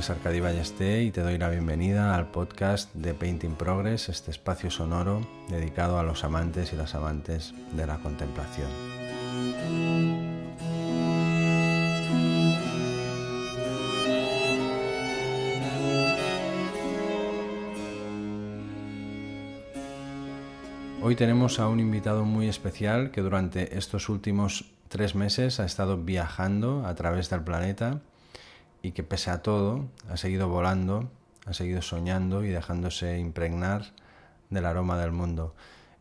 es Arcadi Ballesté y te doy la bienvenida al podcast de Painting Progress, este espacio sonoro dedicado a los amantes y las amantes de la contemplación. Hoy tenemos a un invitado muy especial que durante estos últimos tres meses ha estado viajando a través del planeta y que pese a todo ha seguido volando, ha seguido soñando y dejándose impregnar del aroma del mundo.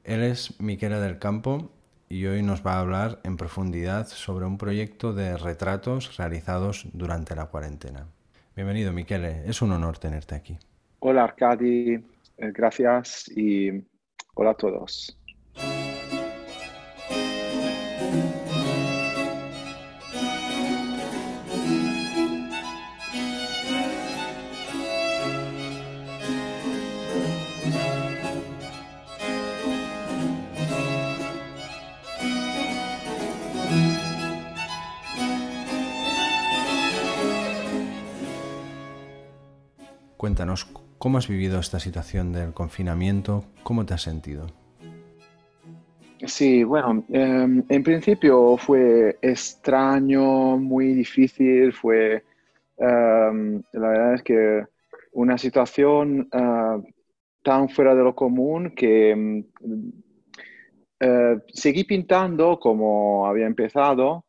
Él es Miquela del Campo y hoy nos va a hablar en profundidad sobre un proyecto de retratos realizados durante la cuarentena. Bienvenido, Miquele. Es un honor tenerte aquí. Hola, Arcadi. Eh, gracias y hola a todos. ¿Cómo has vivido esta situación del confinamiento? ¿Cómo te has sentido? Sí, bueno, em, en principio fue extraño, muy difícil, fue, em, la verdad es que una situación eh, tan fuera de lo común que em, eh, seguí pintando como había empezado,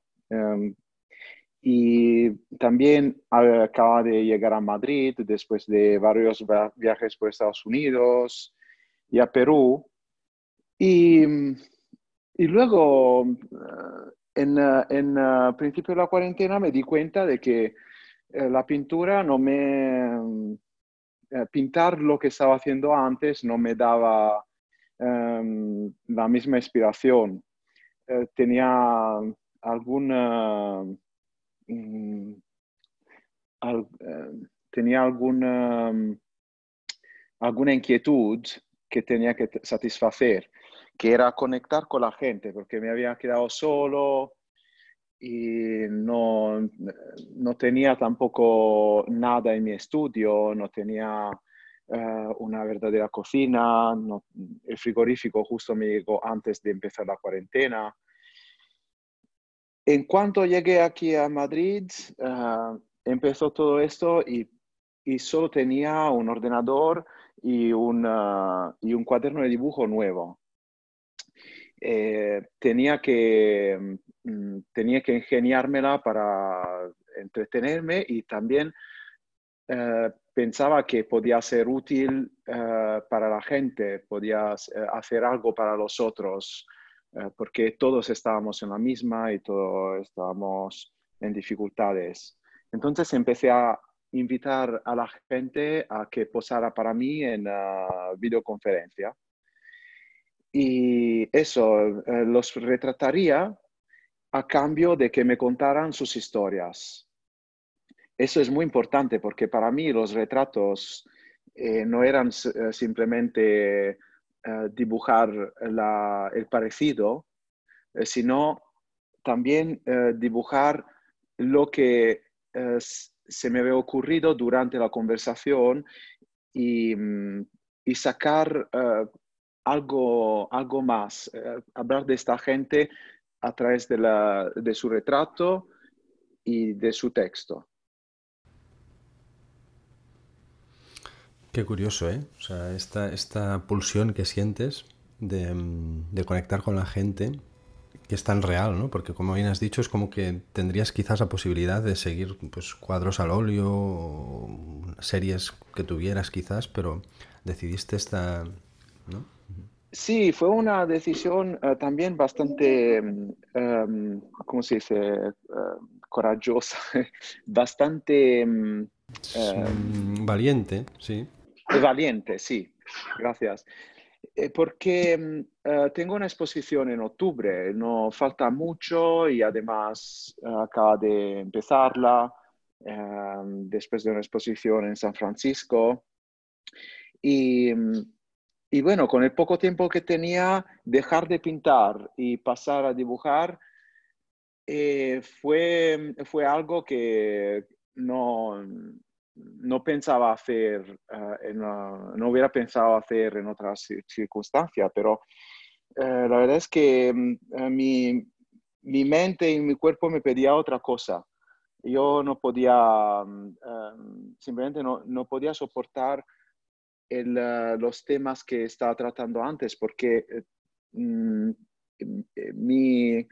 y también acaba de llegar a Madrid después de varios viajes por Estados Unidos y a Perú. Y, y luego, eh, en, eh, en eh, principio de la cuarentena, me di cuenta de que la pintura no me... pintar lo que estaba haciendo antes no me daba em, la misma inspiración. tenía Mm, eh, tenía alguna, mm, alguna inquietud que tenía que satisfacer, que era conectar con la gente, porque me había quedado solo y no, no tenía tampoco nada en mi estudio, no tenía eh, una verdadera cocina, el frigorífico justo me llegó antes de empezar la cuarentena. En cuanto llegué aquí a Madrid, ah, empezó todo esto y, solo tenía un ordenador y, y un cuaderno de dibujo nuevo. Eh, tenía, que, mm, tenía que ingeniármela para entretenerme y también eh, pensaba que podía ser útil eh, para la gente, podía hacer algo para los otros. Eh, porque todos estábamos en la misma y todos estábamos en dificultades. Entonces empecé a invitar a la gente a que posara para mí en la videoconferencia. Y eso, eh, los retrataría a cambio de que me contaran sus historias. Eso es muy importante porque para mí los retratos eh, no eran simplemente eh, dibujar el parecido, eh, sino también eh, dibujar lo que se me había ocurrido durante la conversación y, mm, sacar algo, algo más, hablar de esta gente a través de su retrato y de su texto. Qué curioso, ¿eh? O sea, esta, esta pulsión que sientes de, mm, de, conectar con la gente, que es tan real, ¿no? Porque como bien has dicho, es como que tendrías quizás la posibilidad de seguir pues, cuadros al óleo o series que tuvieras quizás, pero decidiste esta, ¿no? Sí, fue una decisión eh, también bastante, um, ¿cómo se dice? Uh, corajosa, bastante... Um, valiente, sí. Valiente, sí, gracias. Eh, porque mm, eh, tengo una exposición en octubre, no falta mucho y además eh, acaba de empezarla después de una exposición en San Francisco. Y, mm, y, bueno, con el poco tiempo que tenía, dejar de pintar y pasar a dibujar fue, fue algo que no, no pensaba hacer, no hubiera pensado hacer en otras circunstancias, pero la verdad es que mm, mi, mi mente y mi cuerpo me pedía otra cosa. Yo no podía, mm, simplemente no, no, podía soportar el, los temas que estaba tratando antes, porque mm, mi,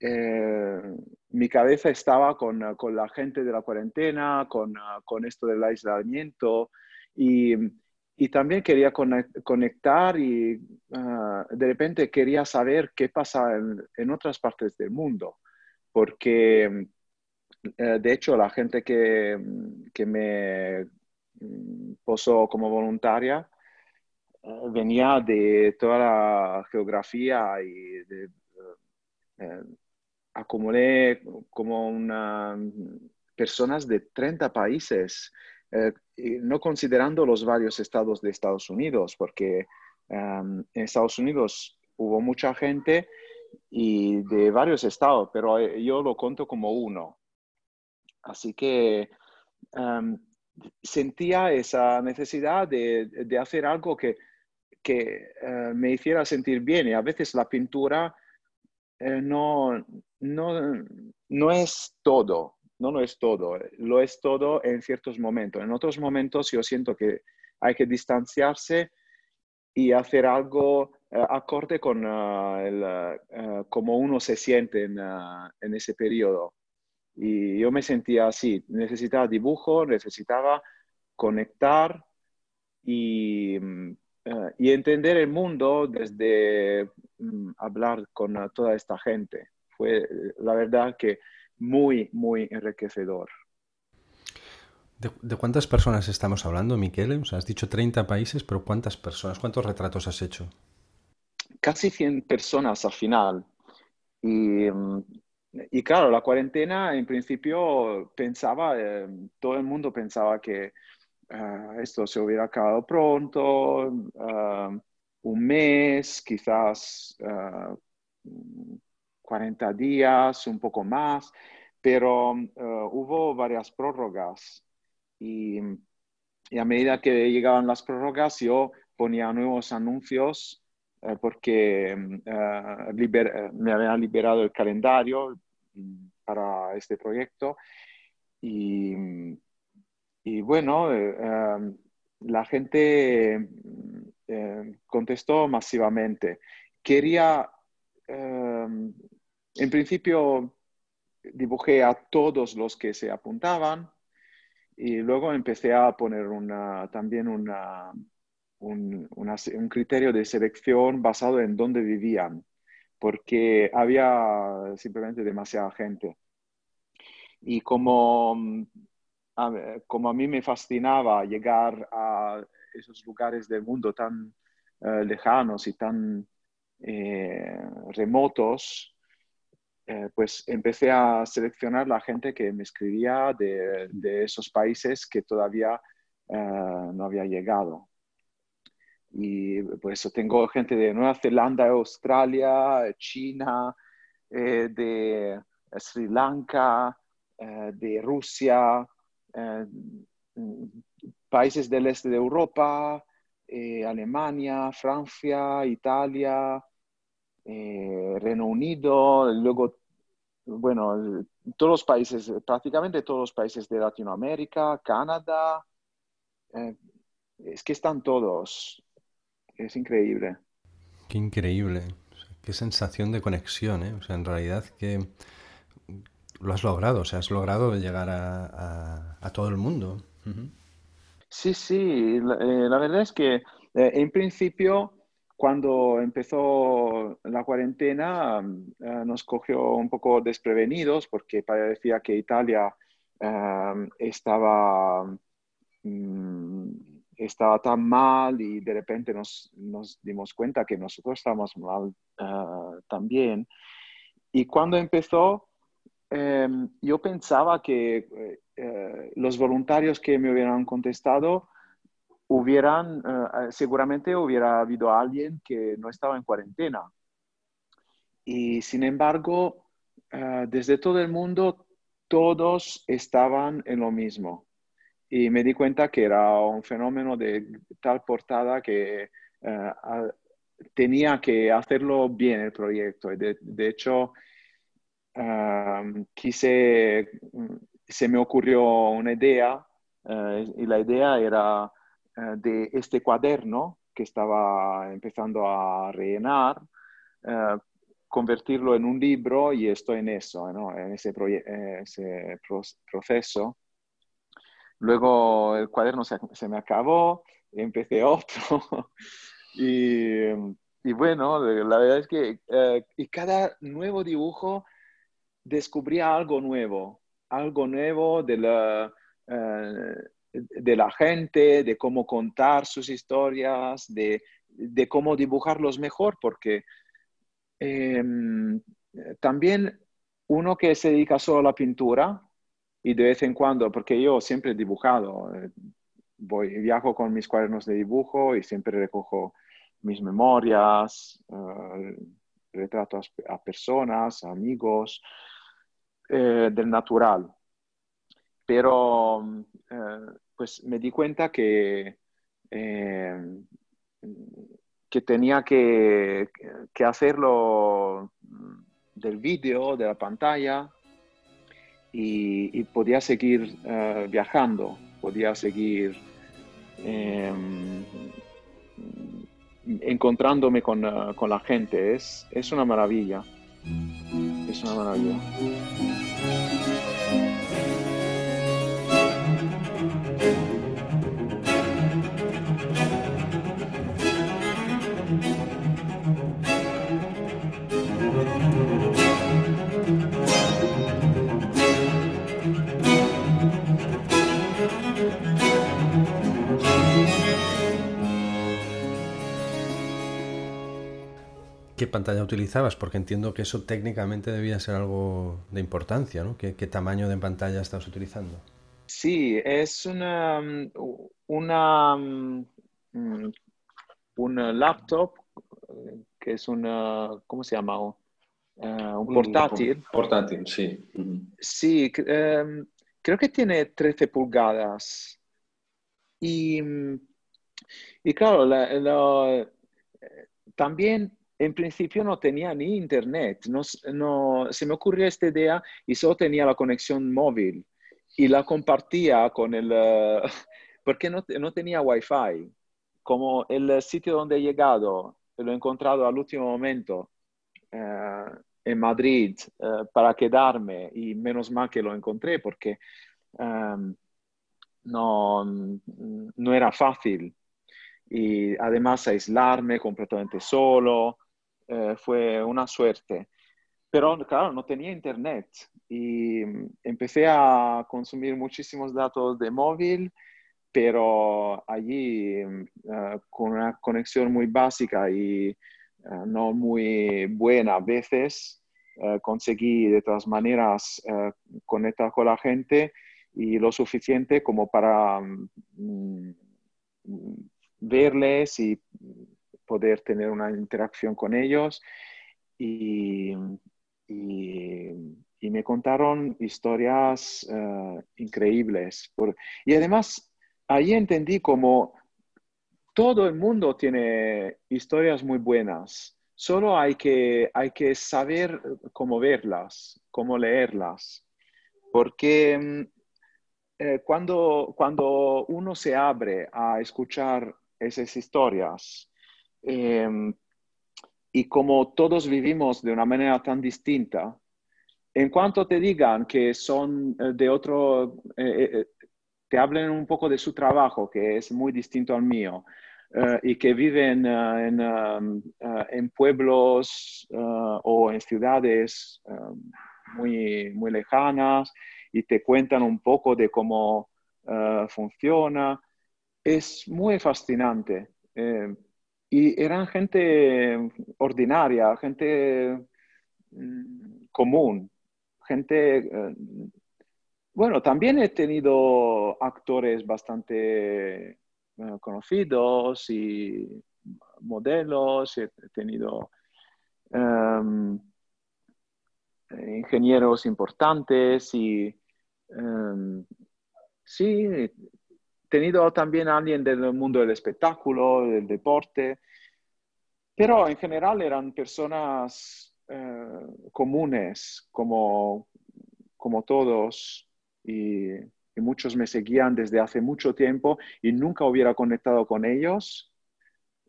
eh, mi cabeza estaba con, la gente de la cuarentena, con, esto del aislamiento y, también quería conectar y ah, de repente quería saber qué pasa en, otras partes del mundo, porque eh, de hecho la gente que, que me mm, posó como voluntaria eh, venía de toda la geografía y de, acumulé como una, personas de 30 países, eh, no considerando los varios estados de Estados Unidos, porque em, en Estados Unidos hubo mucha gente y de varios estados, pero eh, yo lo conto como uno. Así que em, sentía esa necesidad de, de hacer algo que, que eh, me hiciera sentir bien y a veces la pintura no, no, no es todo, no lo es todo, lo es todo en ciertos momentos. En otros momentos yo siento que hay que distanciarse y hacer algo uh, acorde con uh, el, uh, cómo uno se siente en, en, ese periodo. Y yo me sentía así, necesitaba dibujo, necesitaba conectar y mm, eh, y entender el mundo desde mm, hablar con toda esta gente. Fue, la verdad, que muy, muy enriquecedor. ¿De, cuántas personas estamos hablando, Miquel? O sea, has dicho 30 países, pero ¿cuántas personas? ¿Cuántos retratos has hecho? Casi 100 personas al final. Y, mm, y claro, la cuarentena en principio pensaba, eh, todo el mundo pensaba que Ah, esto se hubiera acabado pronto, ah, un mes, quizás 40 ah, días, un poco más, pero hubo varias prórrogas y, a medida que llegaban las prórrogas yo ponía nuevos anuncios eh, porque me habían liberado el calendario mm, para este proyecto y y bueno, eh, em, la gente em, contestó masivamente. Quería, em, en principio, dibujé a todos los que se apuntaban y luego empecé a poner una, también una, un, un criterio de selección basado en dónde vivían, porque había simplemente demasiada gente. Y como como a mí me fascinaba llegar a esos lugares del mundo tan eh, lejanos y tan eh, remotos, eh, pues empecé a seleccionar la gente que me escribía de, de esos países que todavía no había llegado. Y por eso tengo gente de Nueva Zelanda, Australia, China, de Sri Lanka, de Rusia, eh, países del este de Europa, eh, Alemania, Francia, Italia, eh, Reino Unido, luego, bueno, todos los países, prácticamente todos los países de Latinoamérica, Canadá, es que están todos, es increíble. Qué increíble, qué sensación de conexión. O sea, en realidad que lo has logrado, o sea, has logrado llegar a, todo el mundo. Sí, sí, la, eh, verdad es que eh, en principio, cuando empezó la cuarentena, eh, nos cogió un poco desprevenidos porque parecía que Italia estaba, mm, estaba tan mal y de repente nos, nos dimos cuenta que nosotros estábamos mal también. Y cuando empezó, Em, yo pensaba que eh, eh, los voluntarios que me hubieran contestado hubieran, eh, seguramente hubiera habido alguien que no estaba en cuarentena. Y sin embargo, desde todo el mundo, todos estaban en lo mismo. y me di cuenta que era un fenómeno de tal portada que eh, tenía que hacerlo bien el proyecto. De, de hecho, quise, se me ocurrió una idea eh, y la idea era eh, de este cuaderno que estaba empezando a rellenar, convertirlo en un libro y estoy en eso, en ese, ese proceso. Luego el cuaderno se, me acabó, empecé otro. y, y, bueno, la verdad es que y cada nuevo dibujo descubría algo nuevo, algo nuevo de la, eh, de la gente, de cómo contar sus historias, de, de cómo dibujarlos mejor, porque em, también uno que se dedica solo a la pintura, y de vez en cuando, porque yo siempre he dibujado, eh, voy, viajo con mis cuadernos de dibujo y siempre recojo mis memorias, uh, retratos a personas, amigos, eh, del natural. Pero pues me di cuenta que, que tenía que, que hacerlo del vídeo, de la pantalla, y, podía seguir eh, viajando, podía seguir encontrándome con, eh, con, la gente. Es, es una maravilla. Es una maravilla. Thank you. ¿Qué pantalla utilizabas? Porque entiendo que eso técnicamente debía ser algo de importancia, ¿no? ¿Qué, tamaño de pantalla estabas utilizando? Sí, es una, una, mm, una laptop que es una, ¿cómo se llama? Eh, un portátil. portátil, sí. Sí, em, creo que tiene 13 pulgadas. Y, y claro, eh, también en principio no tenía ni internet, no, no, se me ocurrió esta idea y solo tenía la conexión móvil y la compartía con el, uh, porque no, no tenía wifi. Como el sitio donde he llegado, lo he encontrado al último momento uh, en Madrid uh, para quedarme y menos mal que lo encontré porque um, no, no era fácil y además aislarme completamente solo. Eh, fue una suerte. Pero claro, no tenía internet y empecé a consumir muchísimos datos de móvil, pero allí eh, con una conexión muy básica y eh, no muy buena a veces, conseguí de todas maneras conectar con la gente y lo suficiente como para mm, verles y poder tener una interacción con ellos. Y, y, me contaron historias eh, increíbles. y además, ahí entendí como todo el mundo tiene historias muy buenas, solo hay que, hay que saber cómo verlas, cómo leerlas, porque mm, eh, cuando, cuando uno se abre a escuchar esas historias, Em, y como todos vivimos de una manera tan distinta, en cuanto te digan que son eh, de otro, eh, eh, te hablen un poco de su trabajo, que es muy distinto al mío, y que viven en, um, en, pueblos o en ciudades muy, muy lejanas y te cuentan un poco de cómo funciona, es muy fascinante. Y eran gente ordinaria, gente mm, común, gente... Eh, bueno, también he tenido actores bastante eh, conocidos y modelos, he tenido em, ingenieros importantes y em, sí, tenido también a alguien del mundo del espectáculo, del deporte, pero en general eran personas eh, comunes como, como todos y, y, muchos me seguían desde hace mucho tiempo y nunca hubiera conectado con ellos,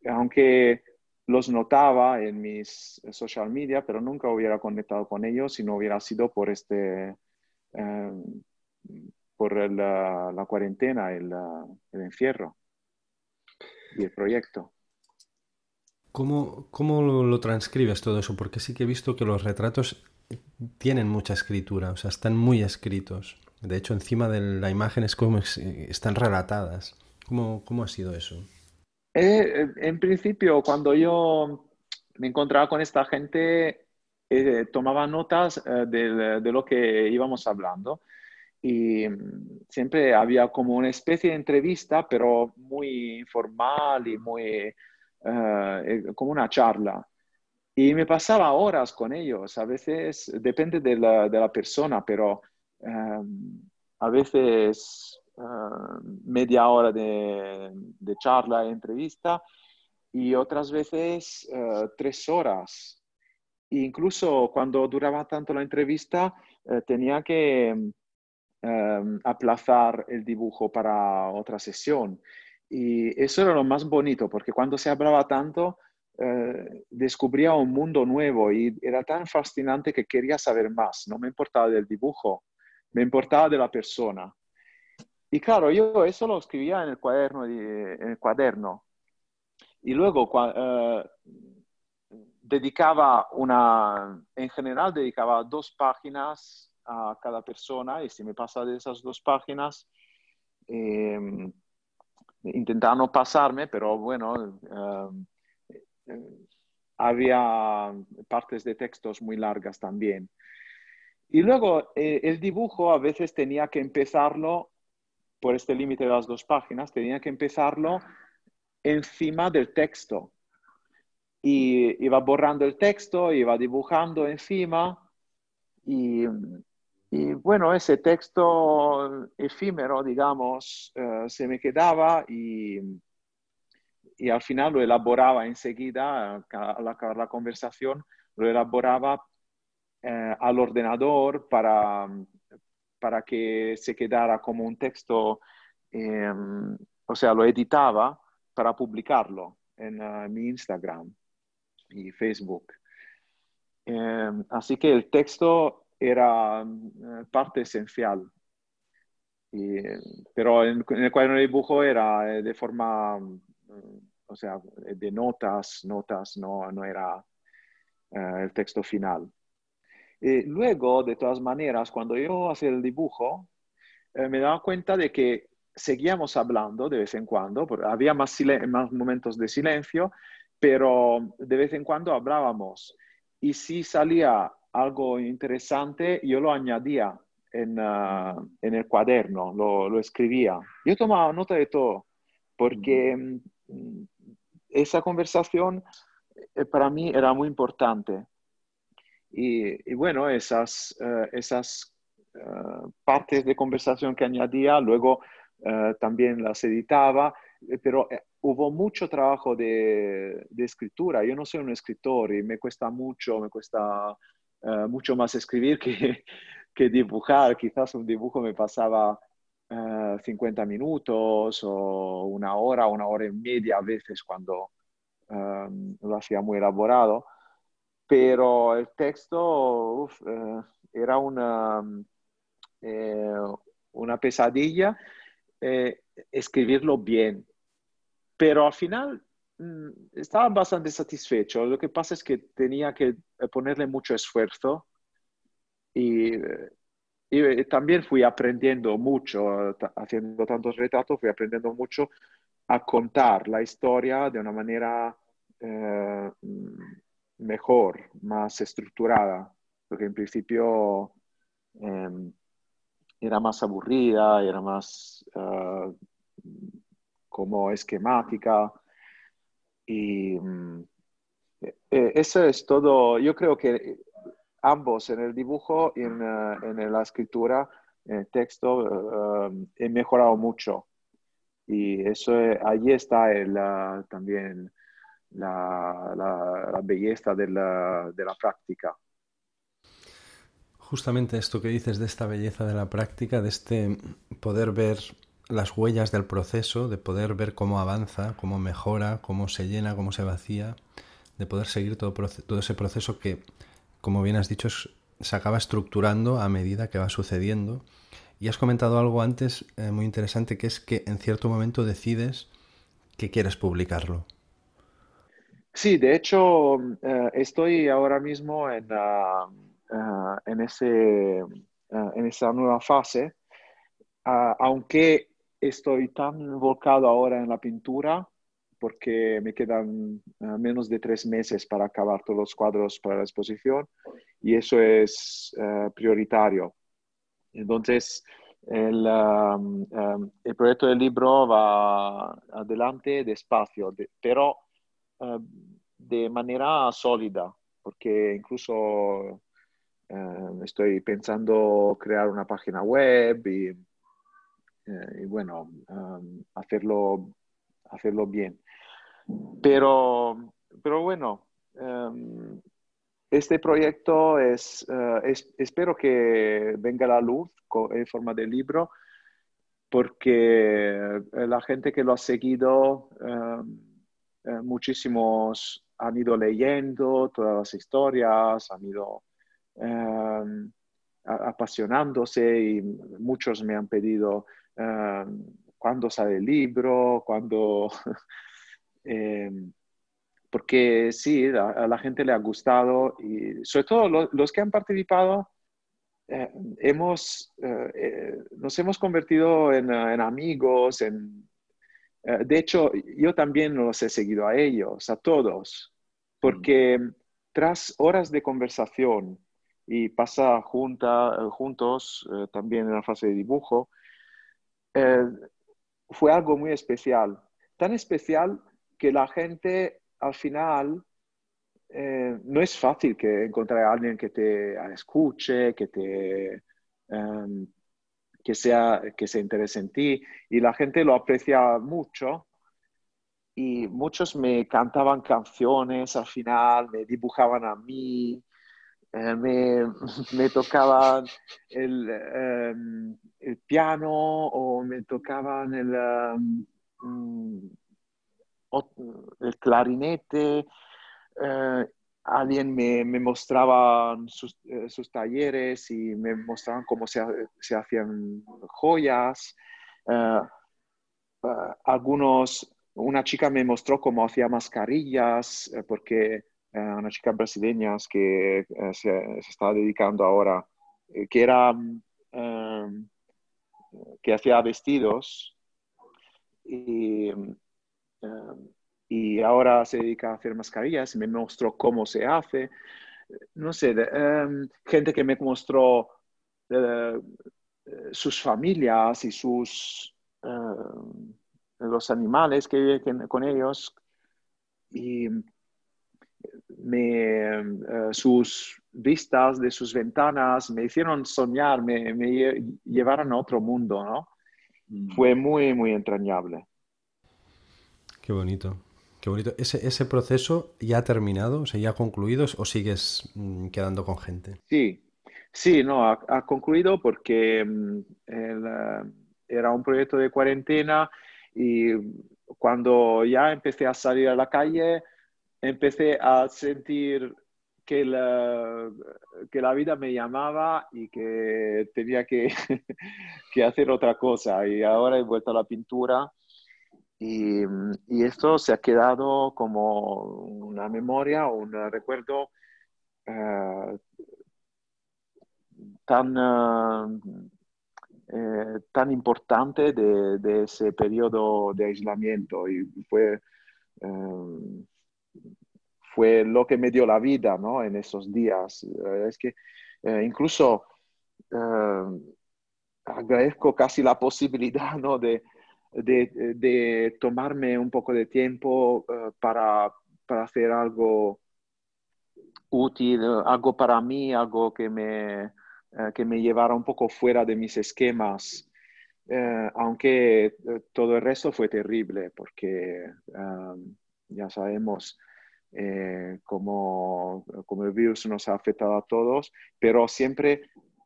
aunque los notaba en mis social media, pero nunca hubiera conectado con ellos si no hubiera sido por este, eh, por la, la cuarentena, el, el, encierro y el proyecto. ¿Cómo, ¿Cómo lo transcribes todo eso? Porque sí que he visto que los retratos tienen mucha escritura, o sea, están muy escritos. De hecho, encima de la imagen es como están relatadas. ¿Cómo, cómo ha sido eso? Eh, en principio, cuando yo me encontraba con esta gente, eh, tomaba notas eh, de, de, lo que íbamos hablando y mm, siempre había como una especie de entrevista, pero muy informal y muy como una charla. Y me pasaba horas con ellos, a veces depende de la, de la persona, pero a veces Ah, media hora de, de, charla e entrevista y otras veces uh, tres horas. E incluso cuando duraba tanto la entrevista, uh, tenía que um, aplazar el dibujo para otra sesión. Y eso era lo más bonito, porque cuando se hablaba tanto, descubría un mundo nuevo y era tan fascinante que quería saber más. No me importaba del dibujo, me importaba de la persona. Y claro, yo eso lo escribía en el cuaderno. En el cuaderno. Y luego uh, dedicaba una, en general dedicaba dos páginas a cada persona y si me pasa de esas dos páginas, eh, intentaba no pasarme, pero bueno, uh, había partes de textos muy largas también. Y luego eh, el dibujo a veces tenía que empezarlo por este límite de las dos páginas, tenía que empezarlo encima del texto. Y iba borrando el texto, iba dibujando encima. Y bueno, ese texto efímero, digamos, eh, se me quedaba y, al final lo elaboraba enseguida, al acabar la conversación, lo elaboraba eh, al ordenador para para que se quedara como un texto, o sea, lo editaba para publicarlo en mi Instagram y Facebook. Así que el texto era mm, parte esencial. Y, pero en, en, el cuaderno de dibujo era eh, de forma, mm, o sea, de notas, notas, no, no era uh, el texto final. Eh, luego, de todas maneras, cuando yo hacía el dibujo, eh, me daba cuenta de que seguíamos hablando de vez en cuando, había más, más, momentos de silencio, pero de vez en cuando hablábamos. Y si salía algo interesante, yo lo añadía en, uh, en el cuaderno, lo, lo, escribía. Yo tomaba nota de todo, porque mm, esa conversación eh, para mí era muy importante. Y, bueno, esas, uh, esas uh, partes de conversación que añadía, luego también las editaba, pero hubo mucho trabajo de, de, escritura. Yo no soy un escritor y me cuesta mucho, me cuesta mucho más escribir que, que, dibujar. Quizás un dibujo me pasaba 50 minutos o una hora, una hora y media a veces cuando lo hacía muy elaborado pero el texto uf, eh, era una, eh, una pesadilla eh, escribirlo bien. Pero al final estaba bastante satisfecho. Lo que pasa es que tenía que ponerle mucho esfuerzo y, y también fui aprendiendo mucho, haciendo tantos retratos, fui aprendiendo mucho a contar la historia de una manera eh, mejor, más estructurada, porque en principio eh, era más aburrida, era más uh, como esquemática. Y um, eso es todo, yo creo que ambos en el dibujo y en, uh, en la escritura, en el texto, uh, he mejorado mucho. Y eso, allí está el, también la, la, belleza de la, de la práctica. Justamente esto que dices de esta belleza de la práctica, de este poder ver las huellas del proceso, de poder ver cómo avanza, cómo mejora, cómo se llena, cómo se vacía, de poder seguir todo, ese proceso que, como bien has dicho, se acaba estructurando a medida que va sucediendo. Y has comentado algo antes eh, muy interesante, que es que en cierto momento decides que quieres publicarlo. Sí, de hecho, eh, estoy ahora mismo en, ah, ah, en, ese, ah, en esa nueva fase, aunque estoy tan volcado ahora en la pintura porque me quedan menos de tres meses para acabar todos los cuadros para la exposición y eso es eh, prioritario. Entonces, el, um, um, el, proyecto del libro va adelante despacio, pero uh, de manera sólida, porque incluso uh, estoy pensando crear una página web y, uh, y bueno, um, hacerlo, hacerlo bien. Pero, pero bueno, este proyecto es, eh, espero que venga a la luz en forma de libro, porque eh, la gente que lo ha seguido, eh, muchísimos han ido leyendo todas las historias, han ido apasionándose y muchos me han pedido cuándo sale el libro, cuándo... porque sí, a, la gente le ha gustado y sobre todo los que han participado, eh, hemos, eh, eh, nos hemos convertido en, amigos. En, de hecho, yo también los he seguido a ellos, a todos, porque tras horas de conversación y pasa junta, juntos también en la fase de dibujo, fue algo muy especial, tan especial que la gente al final eh, no es fácil que encontrar a alguien que te escuche, que te em, que sea que se interese en ti y la gente lo aprecia mucho. Y muchos me cantaban canciones al final, me dibujaban a mí, eh, me, tocaban em, el, piano o me tocaban el, em, mm, clarinete, eh, alguien me, mostraba sus, eh, sus, talleres y me mostraban cómo se, se hacían joyas. Algunos, una chica me mostró cómo hacía mascarillas, porque una chica brasileña que se, se, está dedicando ahora, que era, que hacía vestidos y y ahora se dedica a hacer mascarillas y me mostró cómo se hace. No sé, em, gente que me mostró eh, sus familias y sus em, los animales que viven con ellos y me, eh, sus vistas de sus ventanas me hicieron soñar, me, me llevaron a otro mundo, ¿no? Mm. Fue muy, muy entrañable. Qué bonito. Qué bonito. ¿Ese, proceso ya ha terminado? O sea, ¿ya ha concluido o sigues mm, quedando con gente? Sí, sí, no, ha, concluido porque mm, eh, era un proyecto de cuarentena y cuando ya empecé a salir a la calle, empecé a sentir que la, que la vida me llamaba y que tenía que, que hacer otra cosa. Y ahora he vuelto a la pintura y, esto se ha quedado como una memoria un recuerdo eh, tan, eh, tan importante de, ese periodo de aislamiento y fue, eh, fue lo que me dio la vida ¿no? en esos días. Es que incluso agradezco casi la posibilidad ¿no? de, de, tomarme un poco de tiempo eh, para, hacer algo útil, algo para mí, algo que me, eh, que me llevara un poco fuera de mis esquemas. aunque todo el resto fue terrible, porque ya sabemos cómo, cómo, el virus nos ha afectado a todos, pero siempre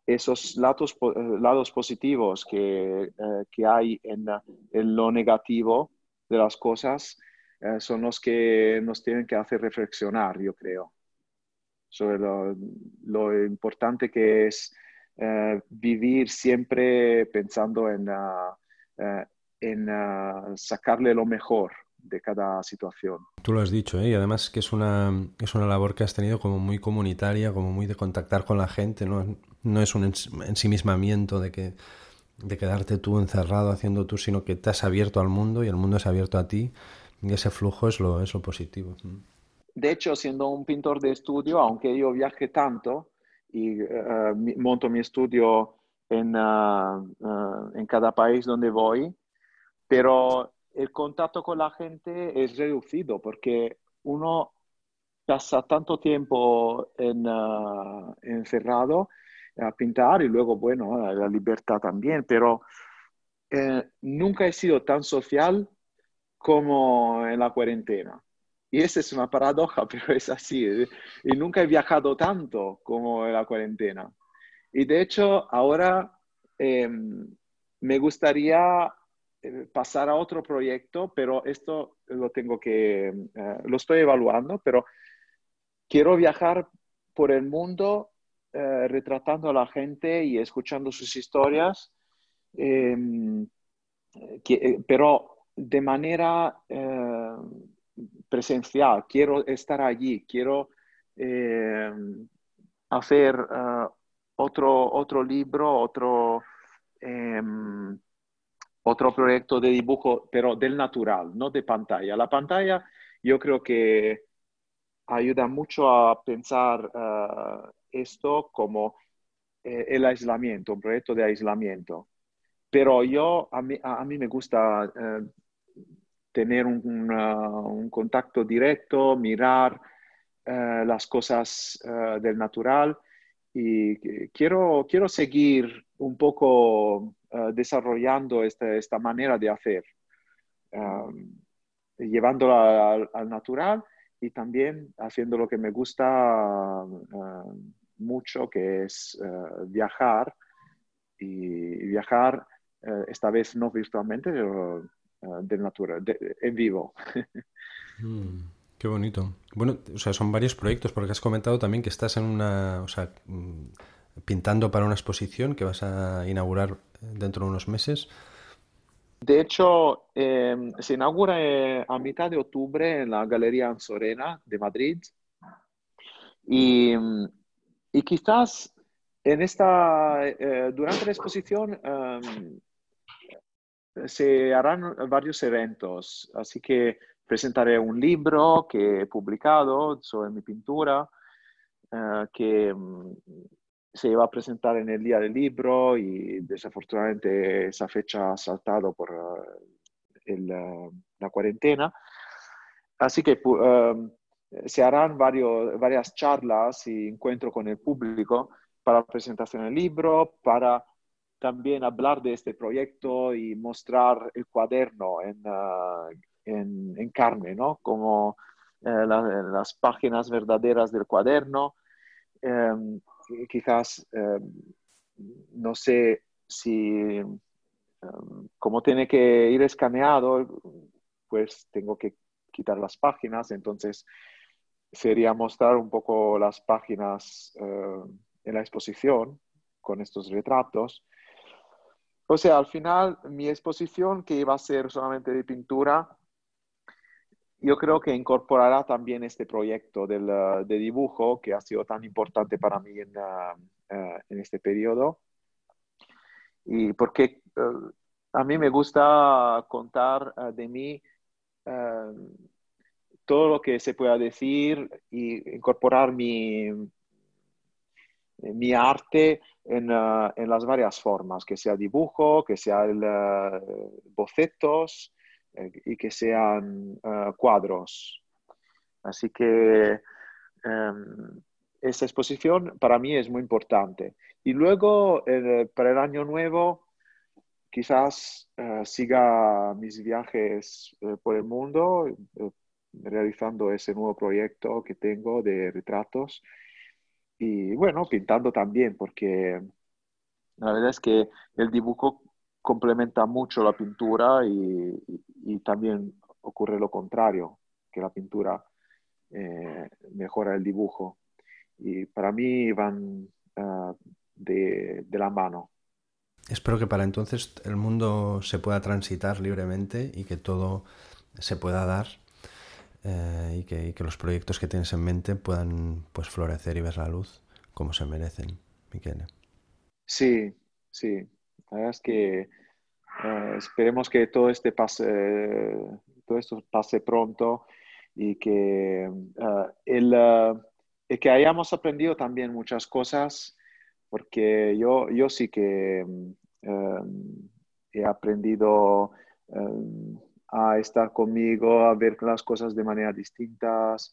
esos lados, lados positivos que, que hay en, en, lo negativo de las cosas son los que nos tienen que hacer reflexionar, yo creo sobre lo, importante que es eh, vivir siempre pensando en, uh, en sacarle lo mejor de cada situación. Tú lo has dicho, ¿eh? y además que es una, es una labor que has tenido como muy comunitaria, como muy de contactar con la gente, no, no es un ensimismamiento de que de quedarte tú encerrado haciendo tú, sino que te has abierto al mundo y el mundo es abierto a ti y ese flujo es lo, es lo positivo. De hecho, siendo un pintor de estudio, aunque yo viaje tanto y uh, monto mi estudio en, uh, uh, en cada país donde voy, pero el contacto con la gente es reducido porque uno pasa tanto tiempo en, encerrado a pintar y luego, bueno, la libertad también, pero eh, nunca he sido tan social como en la cuarentena. Y esa es una paradoja, pero es así. ¿eh? Y nunca he viajado tanto como en la cuarentena. Y de hecho, ahora em, me gustaría eh, pasar a otro proyecto, pero esto lo tengo que, eh, lo estoy evaluando, pero quiero viajar por el mundo retratando a la gente y escuchando sus historias, pero de manera presencial, quiero estar allí, quiero eh, hacer eh, otro, otro libro, otro, otro proyecto de dibujo, pero del natural, no de pantalla. La pantalla yo creo que ayuda mucho a pensar eh, esto como el aislamiento, un proyecto de aislamiento. Pero yo, a mí, me gusta tener un, contacto directo, mirar eh, las cosas eh, del natural y quiero, quiero seguir un poco eh, desarrollando esta, esta, manera de hacer, llevándola al, natural y también haciendo lo que me gusta mucho, que es viajar y viajar esta vez no virtualmente, pero en vivo. Mm, qué bonito. Bueno, o sea, son varios proyectos, porque has comentado también que estás en una, o sea, mm, pintando para una exposición que vas a inaugurar dentro de unos meses. De hecho, em, se inaugura eh, a mitad de octubre en la Galería Anzorena de Madrid. Y, y quizás en esta, eh, durante la exposición em, se harán varios eventos, así que presentaré un libro que he publicado sobre mi pintura, eh, que se iba a presentar en el día del libro y desafortunadamente esa fecha ha saltado por eh, la cuarentena. Así que se harán varias charlas y encuentro con el público para la presentación del libro, para también hablar de este proyecto y mostrar el cuaderno en, ah, en, carne, ¿no? Como eh, las páginas verdaderas del cuaderno. Em, quizás, em, no sé si, em, como tiene que ir escaneado, pues tengo que quitar las páginas, entonces sería mostrar un poco las páginas eh, en la exposición con estos retratos. O sea, al final mi exposición, que iba a ser solamente de pintura, yo creo que incorporará también este proyecto del, uh, de dibujo que ha sido tan importante para mí en, uh, uh, en este periodo. Y porque a mí me gusta contar de mí todo lo que se pueda decir y incorporar mi, mi arte Ah, en, las varias formas, que sea dibujo, que sean ah, bocetos eh, y que sean ah, cuadros. Así que em, esta exposición para mí es muy importante. Y luego, para el año nuevo, quizás eh, siga mis viajes eh, por el mundo, realizando ese nuevo proyecto que tengo de retratos y bueno, pintando también, porque la verdad es que el dibujo complementa mucho la pintura y, también ocurre lo contrario, que la pintura mejora el dibujo. Y para mí van de, la mano. Espero que para entonces el mundo se pueda transitar libremente y que todo se pueda dar eh, y, que, los proyectos que tienes en mente puedan pues florecer y ver la luz como se merecen, Miquel. Sí, sí. Es que eh, esperemos que todo este pase, todo esto pase pronto y que, uh, el, que hayamos aprendido también muchas cosas porque yo, yo sí que he aprendido a estar conmigo, a ver las cosas de manera distintas,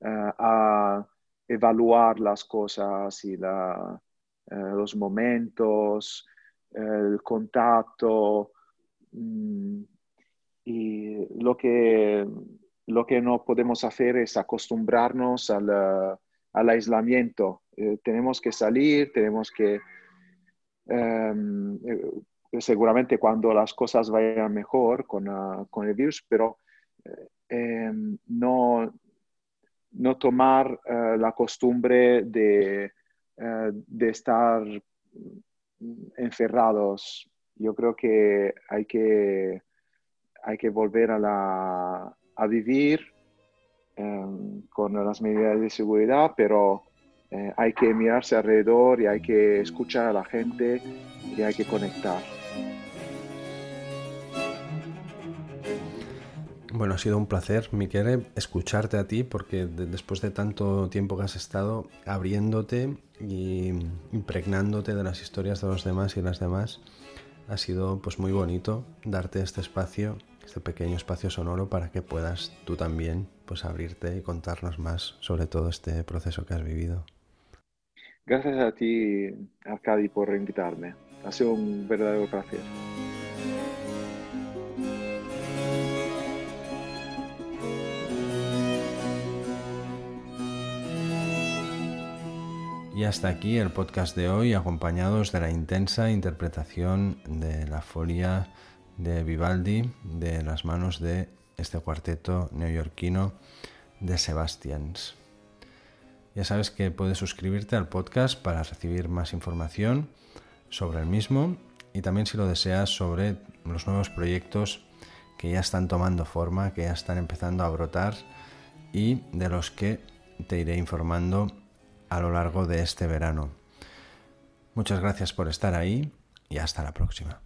eh, a evaluar las cosas y la, eh, los momentos, el contacto. Mm, y lo que, lo que no podemos hacer es acostumbrarnos al, al aislamiento eh, tenemos que salir, tenemos que, em, eh, seguramente cuando las cosas vayan mejor con, ah, con el virus, pero eh, em, no, no tomar la costumbre de, de estar encerrados. Yo creo que hay que, hay que volver a, la, a vivir em, con las medidas de seguridad, pero eh, hay que mirarse alrededor y hay que escuchar a la gente y hay que conectar. Bueno, ha sido un placer, Miquele, escucharte a ti porque después de tanto tiempo que has estado abriéndote y impregnándote de las historias de los demás y las demás, ha sido pues muy bonito darte este espacio, este pequeño espacio sonoro para que puedas tú también pues abrirte y contarnos más sobre todo este proceso que has vivido. Gracias a ti, Arcadi, por invitarme. Ha sido un verdadero placer. Y hasta aquí el podcast de hoy, acompañados de la intensa interpretación de la folia de Vivaldi de las manos de este cuarteto neoyorquino de Sebastians. Ya sabes que puedes suscribirte al podcast para recibir más información sobre el mismo y también si lo deseas sobre los nuevos proyectos que ya están tomando forma, que ya están empezando a brotar y de los que te iré informando a lo largo de este verano. Muchas gracias por estar ahí y hasta la próxima.